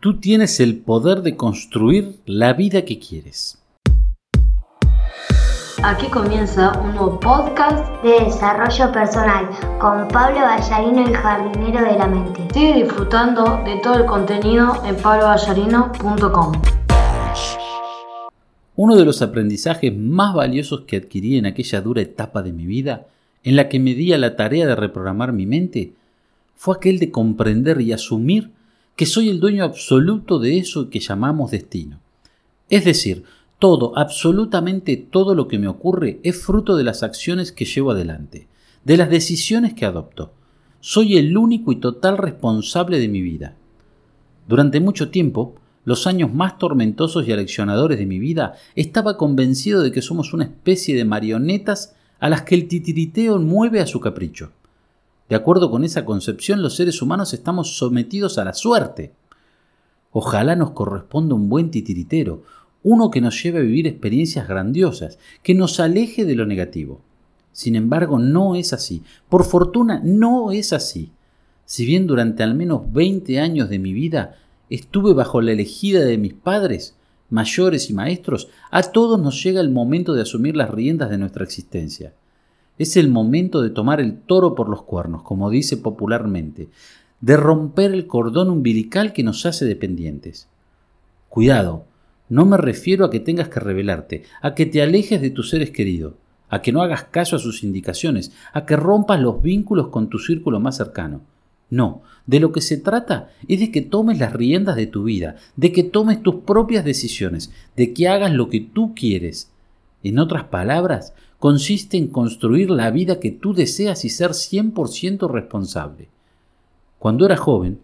Tú tienes el poder de construir la vida que quieres. Aquí comienza un nuevo podcast de desarrollo personal con Pablo Ballarino, el jardinero de la mente. Sigue disfrutando de todo el contenido en pabloballarino.com. Uno de los aprendizajes más valiosos que adquirí en aquella dura etapa de mi vida, en la que me di a la tarea de reprogramar mi mente, fue aquel de comprender y asumir que soy el dueño absoluto de eso que llamamos destino. Es decir, todo, absolutamente todo lo que me ocurre es fruto de las acciones que llevo adelante, de las decisiones que adopto. Soy el único y total responsable de mi vida. Durante mucho tiempo, los años más tormentosos y aleccionadores de mi vida, estaba convencido de que somos una especie de marionetas a las que el titiriteo mueve a su capricho. De acuerdo con esa concepción, los seres humanos estamos sometidos a la suerte. Ojalá nos corresponda un buen titiritero, uno que nos lleve a vivir experiencias grandiosas, que nos aleje de lo negativo. Sin embargo, no es así. Por fortuna, no es así. Si bien durante al menos 20 años de mi vida estuve bajo la elegida de mis padres, mayores y maestros, a todos nos llega el momento de asumir las riendas de nuestra existencia. Es el momento de tomar el toro por los cuernos, como dice popularmente, de romper el cordón umbilical que nos hace dependientes. Cuidado, no me refiero a que tengas que rebelarte, a que te alejes de tus seres queridos, a que no hagas caso a sus indicaciones, a que rompas los vínculos con tu círculo más cercano. No, de lo que se trata es de que tomes las riendas de tu vida, de que tomes tus propias decisiones, de que hagas lo que tú quieres. En otras palabras, consiste en construir la vida que tú deseas y ser 100% responsable. Cuando era joven,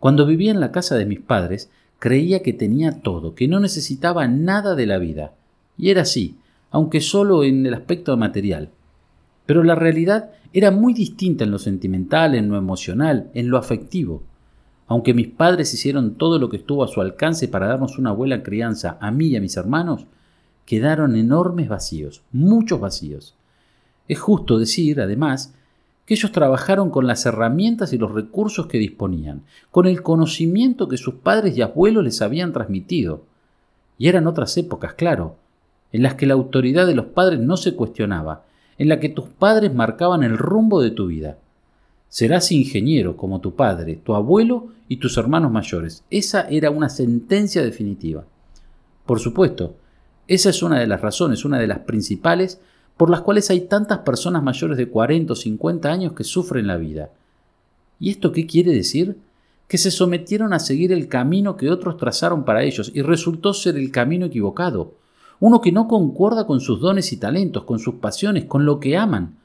cuando vivía en la casa de mis padres, creía que tenía todo, que no necesitaba nada de la vida. Y era así, aunque solo en el aspecto material. Pero la realidad era muy distinta en lo sentimental, en lo emocional, en lo afectivo. Aunque mis padres hicieron todo lo que estuvo a su alcance para darnos una buena crianza a mí y a mis hermanos, quedaron enormes vacíos, muchos vacíos. Es justo decir, además, que ellos trabajaron con las herramientas y los recursos que disponían, con el conocimiento que sus padres y abuelos les habían transmitido. Y eran otras épocas, claro, en las que la autoridad de los padres no se cuestionaba, en la que tus padres marcaban el rumbo de tu vida. Serás ingeniero como tu padre, tu abuelo y tus hermanos mayores. Esa era una sentencia definitiva. Por supuesto, esa es una de las razones, una de las principales, por las cuales hay tantas personas mayores de 40 o 50 años que sufren la vida. ¿Y esto qué quiere decir? Que se sometieron a seguir el camino que otros trazaron para ellos y resultó ser el camino equivocado, uno que no concuerda con sus dones y talentos, con sus pasiones, con lo que aman,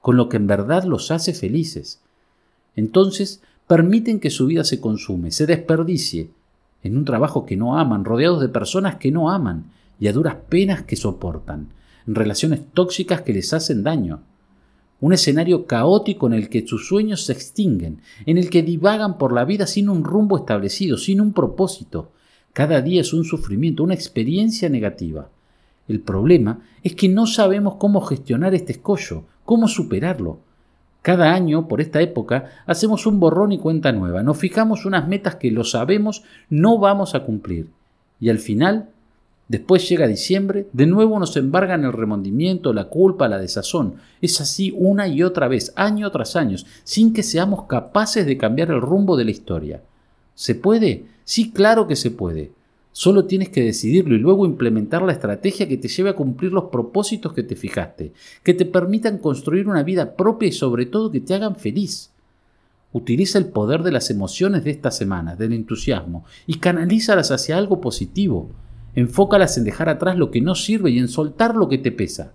con lo que en verdad los hace felices. Entonces permiten que su vida se consume, se desperdicie, en un trabajo que no aman, rodeados de personas que no aman, y a duras penas que soportan, relaciones tóxicas que les hacen daño. Un escenario caótico en el que sus sueños se extinguen, en el que divagan por la vida sin un rumbo establecido, sin un propósito. Cada día es un sufrimiento, una experiencia negativa. El problema es que no sabemos cómo gestionar este escollo, cómo superarlo. Cada año, por esta época, hacemos un borrón y cuenta nueva, nos fijamos unas metas que lo sabemos no vamos a cumplir. Y al final Después llega diciembre, de nuevo nos embargan el remordimiento, la culpa, la desazón. Es así una y otra vez, año tras año, sin que seamos capaces de cambiar el rumbo de la historia. ¿Se puede? Sí, claro que se puede. Solo tienes que decidirlo y luego implementar la estrategia que te lleve a cumplir los propósitos que te fijaste, que te permitan construir una vida propia y sobre todo que te hagan feliz. Utiliza el poder de las emociones de esta semana, del entusiasmo, y canalízalas hacia algo positivo Enfócalas en dejar atrás lo que no sirve y en soltar lo que te pesa.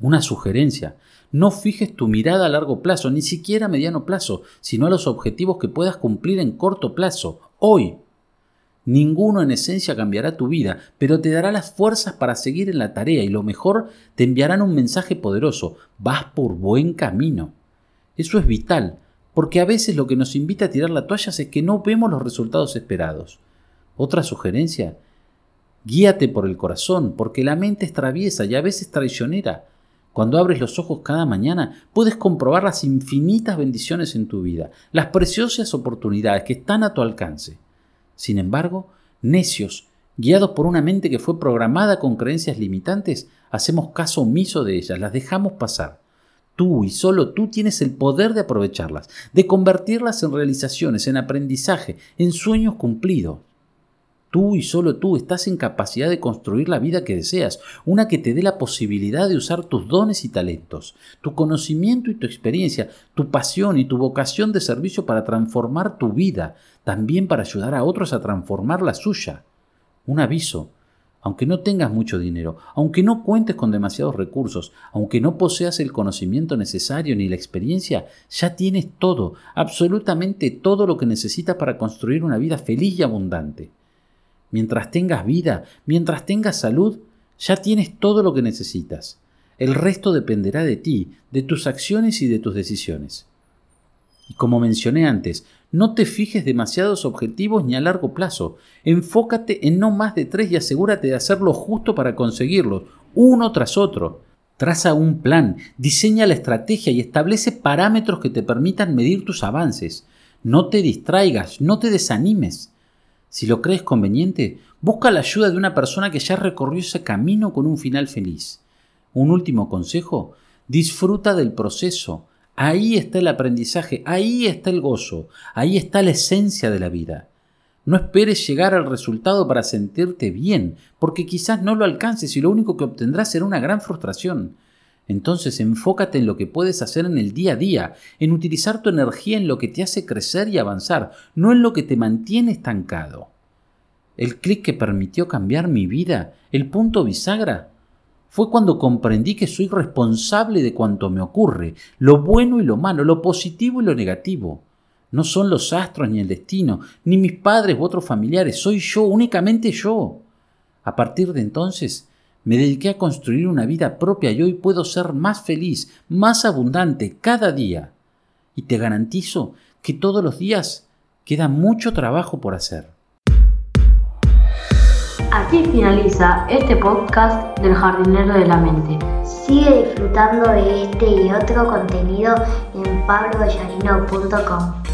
Una sugerencia, no fijes tu mirada a largo plazo, ni siquiera a mediano plazo, sino a los objetivos que puedas cumplir en corto plazo, hoy. Ninguno en esencia cambiará tu vida, pero te dará las fuerzas para seguir en la tarea y lo mejor, te enviarán un mensaje poderoso, vas por buen camino. Eso es vital, porque a veces lo que nos invita a tirar la toalla es que no vemos los resultados esperados. Otra sugerencia, guíate por el corazón, porque la mente es traviesa y a veces traicionera. Cuando abres los ojos cada mañana, puedes comprobar las infinitas bendiciones en tu vida, las preciosas oportunidades que están a tu alcance. Sin embargo, necios, guiados por una mente que fue programada con creencias limitantes, hacemos caso omiso de ellas, las dejamos pasar. Tú y solo tú tienes el poder de aprovecharlas, de convertirlas en realizaciones, en aprendizaje, en sueños cumplidos. Tú y solo tú estás en capacidad de construir la vida que deseas, una que te dé la posibilidad de usar tus dones y talentos, tu conocimiento y tu experiencia, tu pasión y tu vocación de servicio para transformar tu vida, también para ayudar a otros a transformar la suya. Un aviso, aunque no tengas mucho dinero, aunque no cuentes con demasiados recursos, aunque no poseas el conocimiento necesario ni la experiencia, ya tienes todo, absolutamente todo lo que necesitas para construir una vida feliz y abundante. Mientras tengas vida, mientras tengas salud, ya tienes todo lo que necesitas. El resto dependerá de ti, de tus acciones y de tus decisiones. Y como mencioné antes, no te fijes demasiados objetivos ni a largo plazo. Enfócate en no más de tres y asegúrate de hacer lo justo para conseguirlos, uno tras otro. Traza un plan, diseña la estrategia y establece parámetros que te permitan medir tus avances. No te distraigas, no te desanimes. Si lo crees conveniente, busca la ayuda de una persona que ya recorrió ese camino con un final feliz. Un último consejo, disfruta del proceso. Ahí está el aprendizaje, ahí está el gozo, ahí está la esencia de la vida. No esperes llegar al resultado para sentirte bien, porque quizás no lo alcances y lo único que obtendrás será una gran frustración. Entonces enfócate en lo que puedes hacer en el día a día, en utilizar tu energía en lo que te hace crecer y avanzar, no en lo que te mantiene estancado. El clic que permitió cambiar mi vida, el punto bisagra, fue cuando comprendí que soy responsable de cuanto me ocurre, lo bueno y lo malo, lo positivo y lo negativo. No son los astros ni el destino, ni mis padres u otros familiares, soy yo, únicamente yo. A partir de entonces, me dediqué a construir una vida propia y hoy puedo ser más feliz, más abundante cada día. Y te garantizo que todos los días queda mucho trabajo por hacer. Aquí finaliza este podcast del jardinero de la mente. Sigue disfrutando de este y otro contenido en pabloballarino.com.